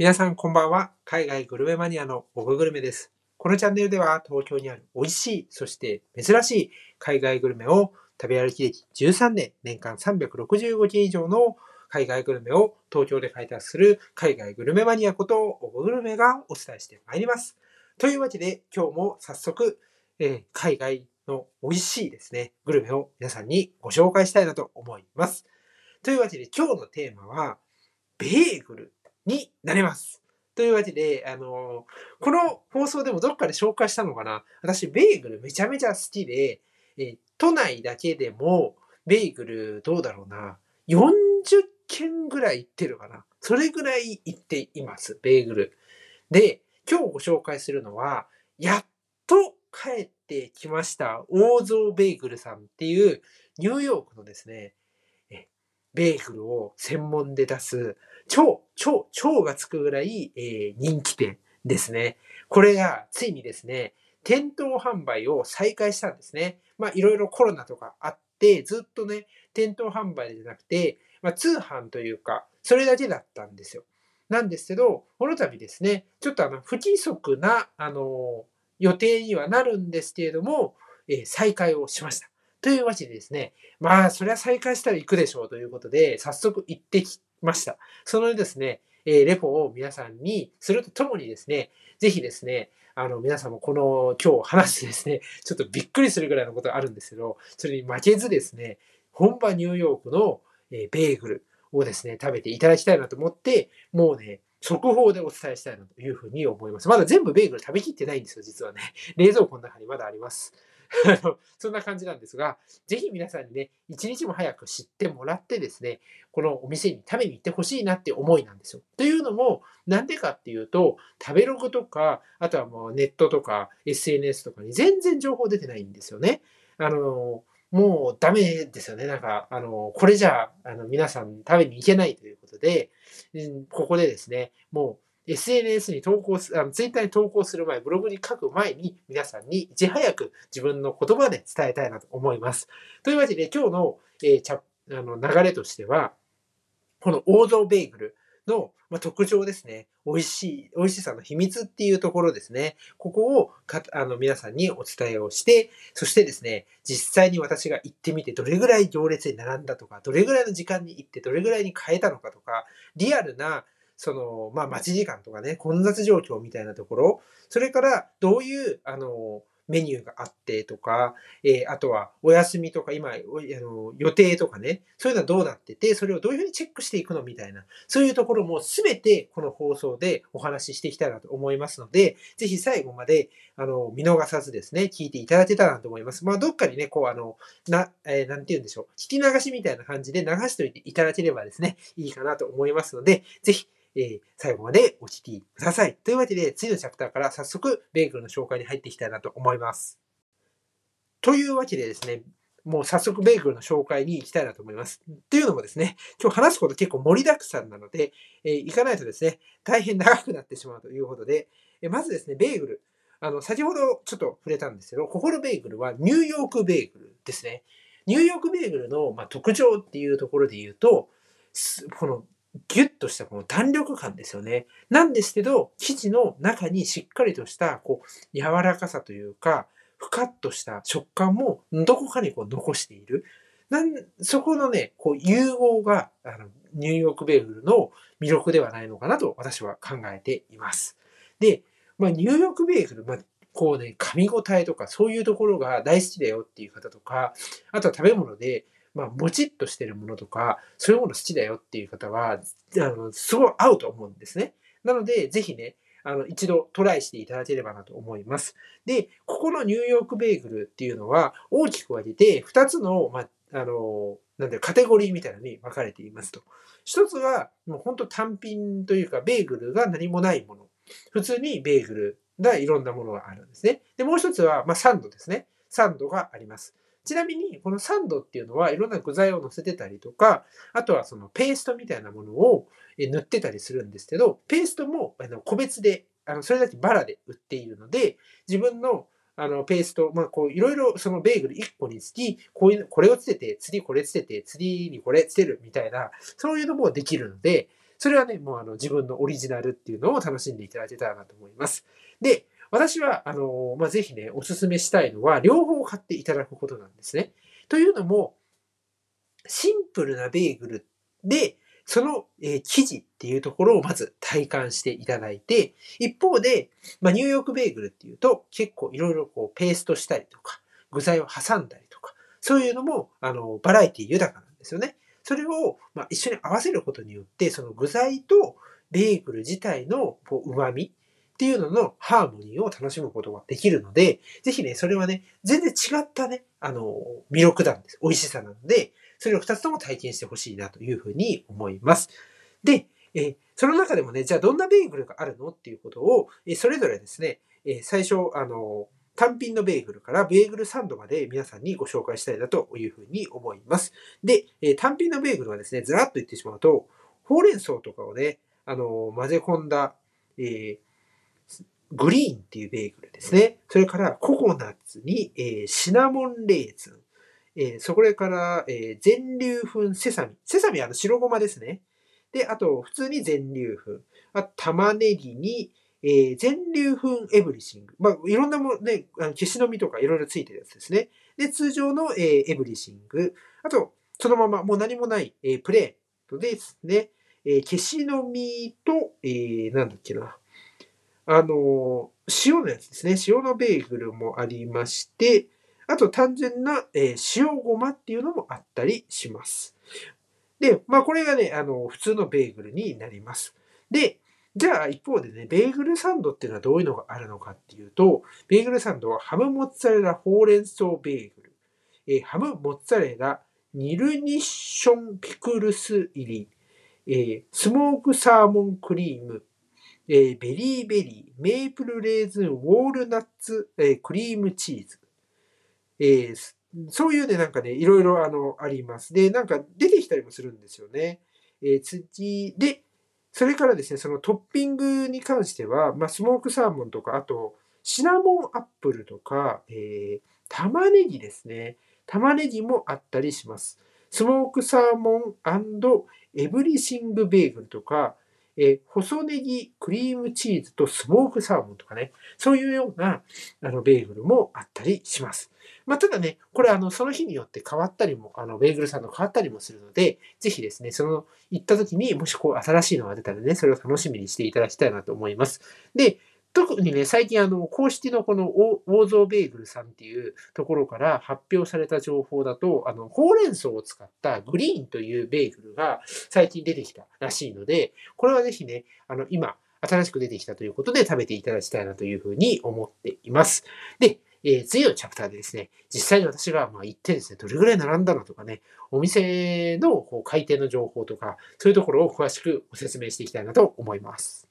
皆さんこんばんは。海外グルメマニアのオググルメです。このチャンネルでは東京にある美味しい、そして珍しい海外グルメを食べ歩き歴13年、年間365件以上の海外グルメを東京で開拓する海外グルメマニアことオググルメがお伝えしてまいります。というわけで今日も早速、えー海外の美味しいですね、グルメを皆さんにご紹介したいなと思います。というわけで今日のテーマは、ベーグルになります。というわけで、あのこの放送でもどっかで紹介したのかな私、ベーグルめちゃめちゃ好きで、えー都内だけでも、ベーグルどうだろうな、40件ぐらい行ってるかなそれぐらい行っています、ベーグル。で、今日ご紹介するのは、やっと帰ってきました、大蔵ベーグルさんっていう、ニューヨークのですね、ベーグルを専門で出す、超、超、超がつくぐらい、えー人気店ですね。これがついにですね、店頭販売を再開したんですね。まあいろいろコロナとかあって、ずっとね、店頭販売じゃなくて、まあ通販というか、それだけだったんですよ。なんですけど、この度ですね、ちょっとあの不規則な、あの予定にはなるんですけれども、えー再開をしました。というわけでですね、まあ、それは再開したら行くでしょうということで、早速行ってきました。そのですね、えーレポを皆さんにするとともにですね、ぜひですね、あの、皆さんもこの今日話してですね、ちょっとびっくりするぐらいのことがあるんですけど、それに負けずですね、本場ニューヨークの、えベーグルをですね、食べていただきたいなと思って、もうね、速報でお伝えしたいなというふうに思います。まだ全部ベーグル食べきってないんですよ、実はね。冷蔵庫の中にまだあります。そんな感じなんですが、ぜひ皆さんにね、一日も早く知ってもらってですね、このお店に食べに行ってほしいなって思いなんですよ。というのも、なんでかっていうと、食べログとか、あとはもうネットとか SNS とかに全然情報出てないんですよね。あの、もうダメですよね。なんか、あの、これじゃあ、の、皆さん食べに行けないということで、ここでですね、もう SNS に投稿す、あの、ツイッターに投稿する前、ブログに書く前に、皆さんにいち早く自分の言葉で伝えたいなと思います。というわけで、今日の、えーチャあの流れとしては、この王道ベーグルの、まあ、特徴ですね。美味しい、美味しさの秘密っていうところですね。ここをかあの皆さんにお伝えをして、そしてですね、実際に私が行ってみて、どれぐらい行列に並んだとか、どれぐらいの時間に行って、どれぐらいに変えたのかとか、リアルな、その、まあ、待ち時間とかね、混雑状況みたいなところ、それから、どういう、あの、メニューがあってとか、えーあとはお休みとか、今、あの予定とかね、そういうのはどうなってて、それをどういうふうにチェックしていくのみたいな、そういうところもすべてこの放送でお話ししていきたいなと思いますので、ぜひ最後まで、あの、見逃さずですね、聞いていただけたらなと思います。まあ、どっかにね、こう、あの、な、えーなんて言うんでしょう、聞き流しみたいな感じで流しておいていただければですね、いいかなと思いますので、ぜひ、えー最後までお聞きください。というわけで、次のチャプターから早速、ベーグルの紹介に入っていきたいなと思います。というわけでですね、もう早速ベーグルの紹介に行きたいなと思います。っていうのもですね、今日話すこと結構盛りだくさんなので、えー行かないとですね、大変長くなってしまうということで、えーまずですね、ベーグル。あの、先ほどちょっと触れたんですけど、ここのベーグルはニューヨークベーグルですね。ニューヨークベーグルの、まあ、特徴っていうところで言うと、このギュッとしたこの弾力感ですよね。なんですけど、生地の中にしっかりとした、こう、柔らかさというか、ふかっとした食感もどこかにこう残している。なんそこのね、こう融合があのニューヨークベーグルの魅力ではないのかなと私は考えています。で、まあ、ニューヨークベーグル、まあ、こうね、噛み応えとかそういうところが大好きだよっていう方とか、あとは食べ物で、まあ、もちっとしてるものとか、そういうもの好きだよっていう方は、あの、すごい合うと思うんですね。なので、ぜひね、あの、一度トライしていただければなと思います。で、ここのニューヨークベーグルっていうのは大きく分けて2つの、まあ、あの、なんだ、カテゴリーみたいなのに分かれていますと。一つは、もう本当単品というか、ベーグルが何もないもの。普通にベーグルがいろんなものがあるんですね。で、もう一つは、まあ、サンドですね。サンドがあります。ちなみに、このサンドっていうのはいろんな具材を乗せてたりとか、あとはそのペーストみたいなものを塗ってたりするんですけど、ペーストもあの個別で、あのそれだけバラで売っているので、自分のあのペースト、まあこういろいろそのベーグル1個につき、こういう、これをつけて、次これつけて、次にこれつけるみたいな、そういうのもできるので、それはね、もうあの自分のオリジナルっていうのを楽しんでいただけたらなと思います。で、私は、あの、まあ、ぜひね、お勧めしたいのは、両方買っていただくことなんですね。というのも、シンプルなベーグルで、その、えー、生地っていうところをまず体感していただいて、一方で、まあ、ニューヨークベーグルっていうと結構いろいろこうペーストしたりとか、具材を挟んだりとか、そういうのも、あの、バラエティ豊かなんですよね。それを、まあ、一緒に合わせることによって、その具材とベーグル自体のこう旨味っていうののハーモニーを楽しむことができるので、ぜひね、それはね、全然違ったね、あの、魅力なんです。美味しさなので、それを二つとも体験してほしいなというふうに思います。で、えその中でもね、じゃあどんなベーグルがあるのっていうことを、えそれぞれですね、え最初、あの、単品のベーグルからベーグルサンドまで皆さんにご紹介したいなというふうに思います。で、え単品のベーグルはですね、ずらっと言ってしまうと、ほうれん草とかをね、あの、混ぜ込んだ、えー、グリーンっていうベーグルですね。それからココナッツに、えー、シナモンレーズン、えー、それから、えー、全粒粉セサミ。セサミはあの白ごまですね。で、あと、普通に全粒粉。あ玉ねぎに、えー、全粒粉エブリシング。まあ、いろんなもね、あの消しの実とかいろいろついてるやつですね。で、通常の、えー、エブリシング。あと、そのままもう何もない、えー、プレートですね。えー、消しの実と、えー、なんだっけな。あの、塩のやつですね。塩のベーグルもありまして、あと単純な、えー、塩ごまっていうのもあったりします。で、まあこれがね、あの、普通のベーグルになります。で、じゃあ一方でね、ベーグルサンドっていうのはどういうのがあるのかっていうと、ベーグルサンドはハムモッツァレラほうれん草ベーグル、えー、ハムモッツァレラコルニッションピクルス入り、えー、スモークサーモンクリーム、えー、ベリーベリー、メープルレーズン、ウォールナッツ、えクリームチーズ、えー、そういうね、なんかね、いろいろあの、あります。で、なんか出てきたりもするんですよね。えー、次、で、それからですね、そのトッピングに関しては、まあ、スモークサーモンとか、あと、シナモンアップルとか、えー、玉ねぎですね。玉ねぎもあったりします。スモークサーモンエブリシングベーグルとか、えー、細ネギ、クリームチーズとスモークサーモンとかね、そういうようなあのベーグルもあったりします。まあ、ただね、これあの、その日によって変わったりも、あの、ベーグルさんの変わったりもするので、ぜひですね、その、行った時にもしこう、新しいのが出たらね、それを楽しみにしていただきたいなと思います。で、特にね、最近あの、公式のこのオーゾーベーグルさんっていうところから発表された情報だと、あの、ほうれん草を使ったグリーンというベーグルが最近出てきたらしいので、これはぜひね、あの、今、新しく出てきたということで食べていただきたいなというふうに思っています。で、えー、次のチャプターでですね、実際に私がまあ行ってですね、どれぐらい並んだのとかね、お店のこう開店の情報とか、そういうところを詳しくご説明していきたいなと思います。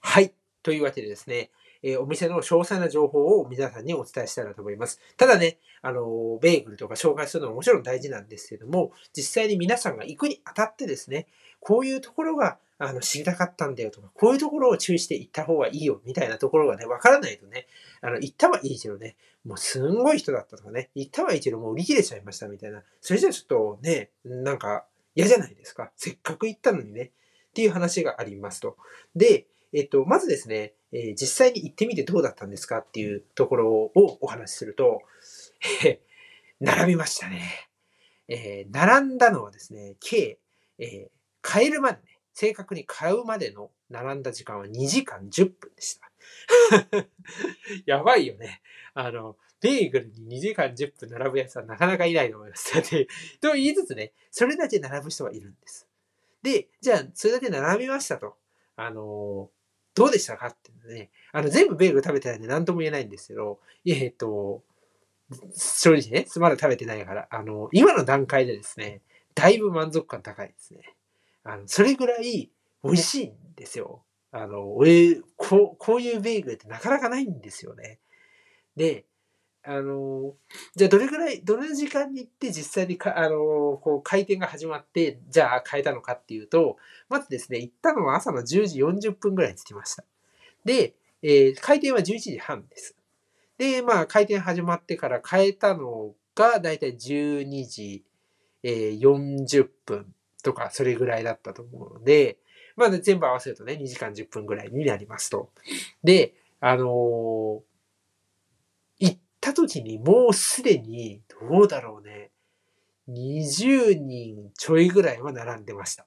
はい。というわけでですね、えー、お店の詳細な情報を皆さんにお伝えしたいなと思います。ただね、あの、ベーグルとか紹介するのももちろん大事なんですけども、実際に皆さんが行くにあたってですね、こういうところがあの知りたかったんだよとか、こういうところを注意して行った方がいいよみたいなところがね、わからないとね、あの、行ったはいいけどね、もうすんごい人だったとかね、行ったはいいけどもう売り切れちゃいましたみたいな。それじゃちょっとね、なんか嫌じゃないですか。せっかく行ったのにね。っていう話がありますと。で、えっと、まずですね、えー、実際に行ってみてどうだったんですかっていうところをお話しすると、え 並びましたね。えー、並んだのはですね、計、えー、買えるまでね、正確に買うまでの並んだ時間は2時間10分でした。やばいよね。あの、ベーグルに2時間10分並ぶやつはなかなかいないと思います。だって、と言いつつね、それだけ並ぶ人はいるんです。で、じゃあ、それだけ並びましたと。あの、どうでしたかってね、あの、全部ベーグル食べてないんで何とも言えないんですけど、えっと、正直ね、まだ食べてないから、あの、今の段階でですね、だいぶ満足感高いですね。あの、それぐらい美味しいんですよ。あの、俺、こう、こういうベーグルってなかなかないんですよね。で、あの、じゃあどれぐらい、どの時間に行って実際にか、あの、こう、開店が始まって、じゃあ変えたのかっていうと、まずですね、行ったのは朝の10時40分ぐらいに着きました。で、えー、開店は11時半です。で、まあ、開店始まってから変えたのが、だいたい12時、えー、40分とか、それぐらいだったと思うので、まあ、全部合わせるとね、2時間10分ぐらいになりますと。で、あのーった時にもうすでに、どうだろうね。20人ちょいぐらいは並んでました。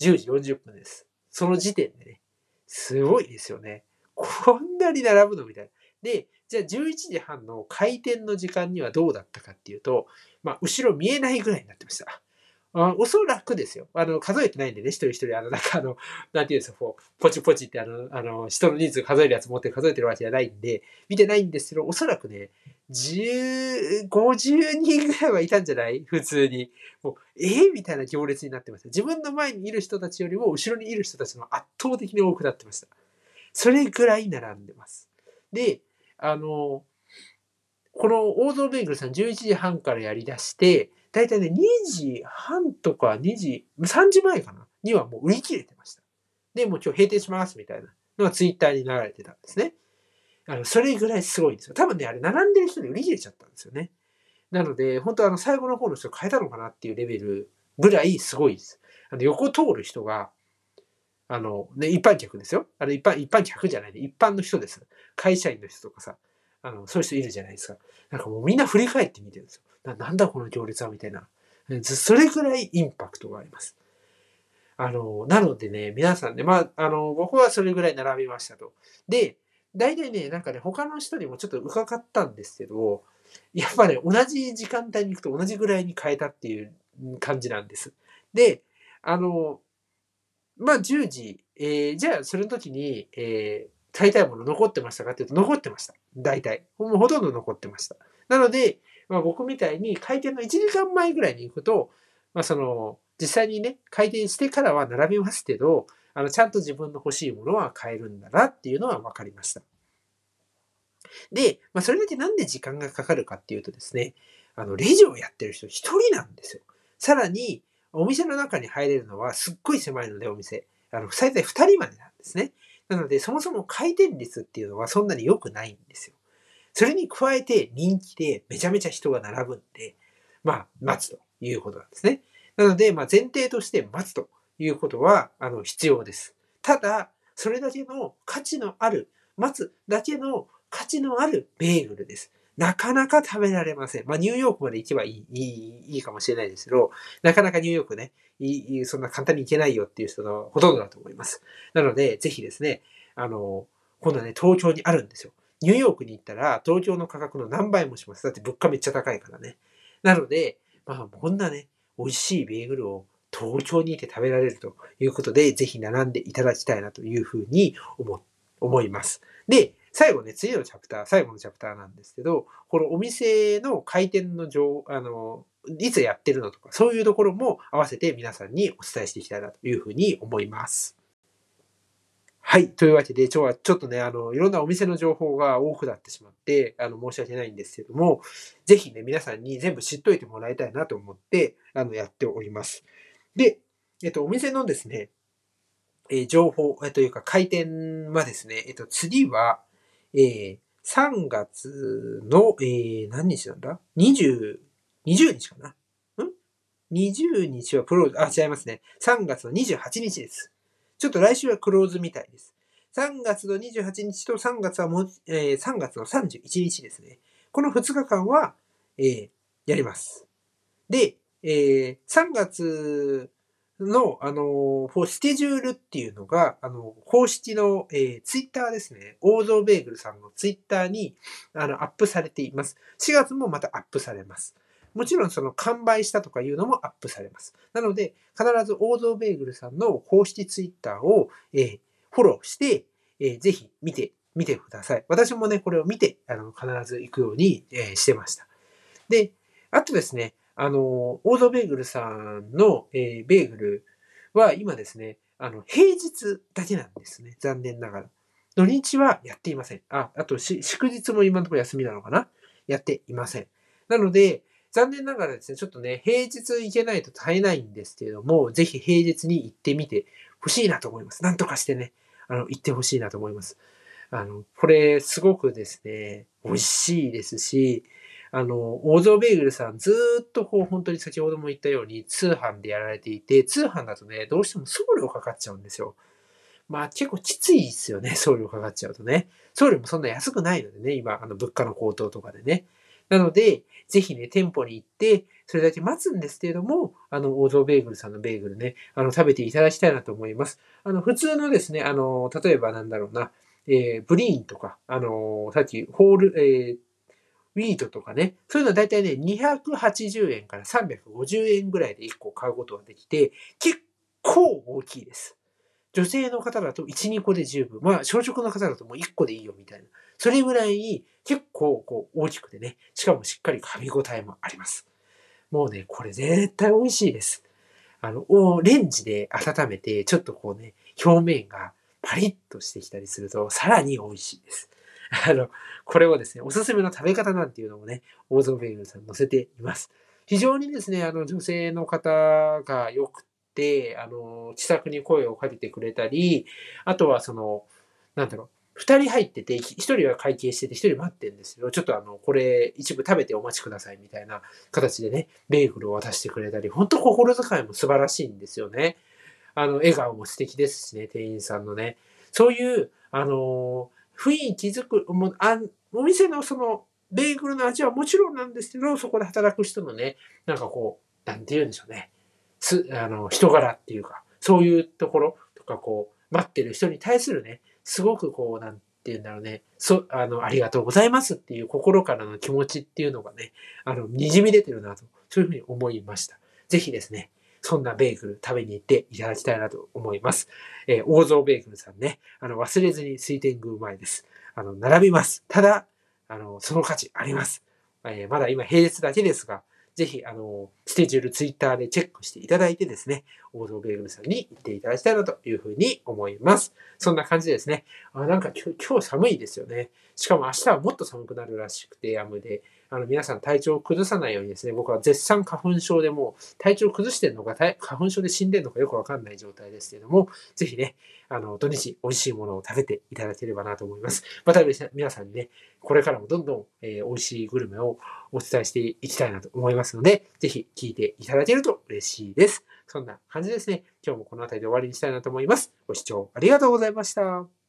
10時40分です。その時点でね。すごいですよね。こんなに並ぶのみたいな。で、じゃあ11時半の開店の時間にはどうだったかっていうと、まあ、後ろ見えないぐらいになってました。あおそらくですよ。あの、数えてないんでね、一人一人、あの、なんかあの、なんていうんですか、こう、ポチポチってあの、あの、人の人数数えるやつ持って数えてるわけじゃないんで、見てないんですけど、おそらくね、10、50人ぐらいはいたんじゃない？普通に。もう、えー、みたいな行列になってました。自分の前にいる人たちよりも、後ろにいる人たちの圧倒的に多くなってました。それぐらい並んでます。で、あの、この大蔵ベーグルさん11時半からやり出して、だいたいね、2時半とか2時、3時前かな？にはもう売り切れてました。で、もう今日閉店しますみたいなのがツイッターに流れてたんですね。あの、それぐらいすごいんですよ。多分ね、あれ並んでる人で売り切れちゃったんですよね。なので、本当あの、最後の方の人変えたのかなっていうレベルぐらいすごいです。あの、横通る人が、あの、ね、一般客ですよ。あれ一般、一般客じゃないね。一般の人です。会社員の人とかさ、あの、そういう人いるじゃないですか。なんかもうみんな振り返ってみてるんですよ。なんだこの行列はみたいな。それぐらいインパクトがあります。あの、なのでね、皆さんね、まあ、あの、僕はそれぐらい並びましたと。で、大体ね、なんかね、他の人にもちょっと伺ったんですけど、やっぱね、同じ時間帯に行くと同じぐらいに変えたっていう感じなんです。で、あの、まあ、10時、えー、じゃあ、その時に、えー、買いたいもの残ってましたかっていうと、残ってました。大体。もうほとんど残ってました。なので、まあ、僕みたいに開店の1時間前ぐらいに行くと、まあ、その、実際にね、開店してからは並びますけど、あの、ちゃんと自分の欲しいものは買えるんだなっていうのは分かりました。で、まあ、それだけなんで時間がかかるかっていうとですね、あの、レジをやってる人一人なんですよ。さらに、お店の中に入れるのはすっごい狭いので、お店。あの、最大二人までなんですね。なので、そもそも回転率っていうのはそんなに良くないんですよ。それに加えて人気でめちゃめちゃ人が並ぶんで、まあ、待つということなんですね。なので、まあ、前提として待つということは、あの、必要です。ただ、それだけの価値のある、待つだけの価値のあるベーグルです。なかなか食べられません。まあ、ニューヨークまで行けばいい、いい、いいかもしれないですけど、なかなかニューヨークね、いい、そんな簡単に行けないよっていう人のほとんどだと思います。なので、ぜひですね、あの、今度はね、東京にあるんですよ。ニューヨークに行ったら、東京の価格の何倍もします。だって物価めっちゃ高いからね。なので、まあ、こんなね、美味しいベーグルを東京にいて食べられるということで、ぜひ並んでいただきたいなというふうに思、思います。で、最後ね、次のチャプター、最後のチャプターなんですけど、このお店の開店の上、あの、いつやってるのとか、そういうところも合わせて皆さんにお伝えしていきたいなというふうに思います。はい。というわけで、今日はちょっとね、あの、いろんなお店の情報が多くなってしまって、あの、申し訳ないんですけども、ぜひね、皆さんに全部知っといてもらいたいなと思って、あの、やっております。で、えっと、お店のですね、えー、情報、えというか、開店はですね、えっと、次は、えー、3月の、えー、何日なんだ ?20、20日かな？ん ?20 日はプロ、あ、違いますね。3月の28日です。ちょっと来週はクローズみたいです。3月の28日と3月はも、えー、3月の31日ですね。この2日間は、えー、やります。で、えー、3月の、あの、スケジュールっていうのが、あの、公式の、えー、ツイッターですね。大蔵ベーグルさんのツイッターに、あの、アップされています。4月もまたアップされます。もちろんその完売したとかいうのもアップされます。なので、必ず大蔵ベーグルさんの公式ツイッターを、えー、フォローして、えー、ぜひ見て、見てください。私もね、これを見て、あの、必ず行くように、えー、してました。で、あとですね、あの、オードベーグルさんの、えー、ベーグルは今ですね、あの、平日だけなんですね。残念ながら。土日はやっていません。あ、あとし祝日も今のところ休みなのかなやっていません。なので、残念ながらですね、ちょっとね、平日行けないと耐えないんですけれども、ぜひ平日に行ってみてほしいなと思います。なんとかしてね、あの、行ってほしいなと思います。あの、これ、すごくですね、美味しいですし、あの、大蔵ベーグルさんずっとこう本当に先ほども言ったように通販でやられていて、通販だとね、どうしても送料かかっちゃうんですよ。まあ結構きついですよね、送料かかっちゃうとね。送料もそんな安くないのでね、今、あの物価の高騰とかでね。なので、ぜひね、店舗に行って、それだけ待つんですけれども、あの、大蔵ベーグルさんのベーグルね、あの、食べていただきたいなと思います。あの、普通のですね、あの、例えばなんだろうな、えー、ブリーンとか、あの、さっき、ホール、えー、ウィートとかね、そういうのはだいたいね、280円から350円ぐらいで1個買うことができて、結構大きいです。女性の方だと1、2個で十分。まあ、小食の方だともう1個でいいよみたいな。それぐらい結構こう大きくてね、しかもしっかり噛み応えもあります。もうね、これ絶対美味しいです。あの、レンジで温めて、ちょっとこうね、表面がパリッとしてきたりすると、さらに美味しいです。あの、これをですね、おすすめの食べ方なんていうのもね、オーゾーベーグルさん載せています。非常にですね、あの、女性の方がよくて、あの、気さくに声をかけてくれたり、あとはその、なんだろう、二人入ってて、一人は会計してて、一人待ってるんですけど、ちょっとあの、これ一部食べてお待ちくださいみたいな形でね、ベーグルを渡してくれたり、本当心遣いも素晴らしいんですよね。あの、笑顔も素敵ですしね、店員さんのね。そういう、あの、雰囲気づく、もあお店のその、ベーグルの味はもちろんなんですけど、そこで働く人のね、なんかこう、なんて言うんでしょうね。す、あの、人柄っていうか、そういうところとか、こう、待ってる人に対するね、すごくこう、なんて言うんだろうね、そ、あの、ありがとうございますっていう心からの気持ちっていうのがね、あの、滲み出てるなと、そういうふうに思いました。ぜひですね、そんなベーグル食べに行っていただきたいなと思います。えー、大蔵ベーグルさんね、あの、忘れずに水天宮前です。あの、並びます。ただ、あの、その価値あります。えー、まだ今平日だけですが、ぜひ、あの、スケジュールツイッターでチェックしていただいてですね、王道ベーグルさんに行っていただきたいなというふうに思います。そんな感じですね。あなんか今日今日寒いですよね。しかも明日はもっと寒くなるらしくて、やむで。あの、皆さん体調を崩さないようにですね、僕は絶賛花粉症でも体調を崩してるのか、花粉症で死んでるのかよくわかんない状態ですけども、ぜひね、あの、土日美味しいものを食べていただければなと思います。また皆さんにね、これからもどんどん、えー、美味しいグルメをお伝えしていきたいなと思いますので、ぜひ聞いていただけると嬉しいです。そんな感じですね。今日もこの辺りで終わりにしたいなと思います。ご視聴ありがとうございました。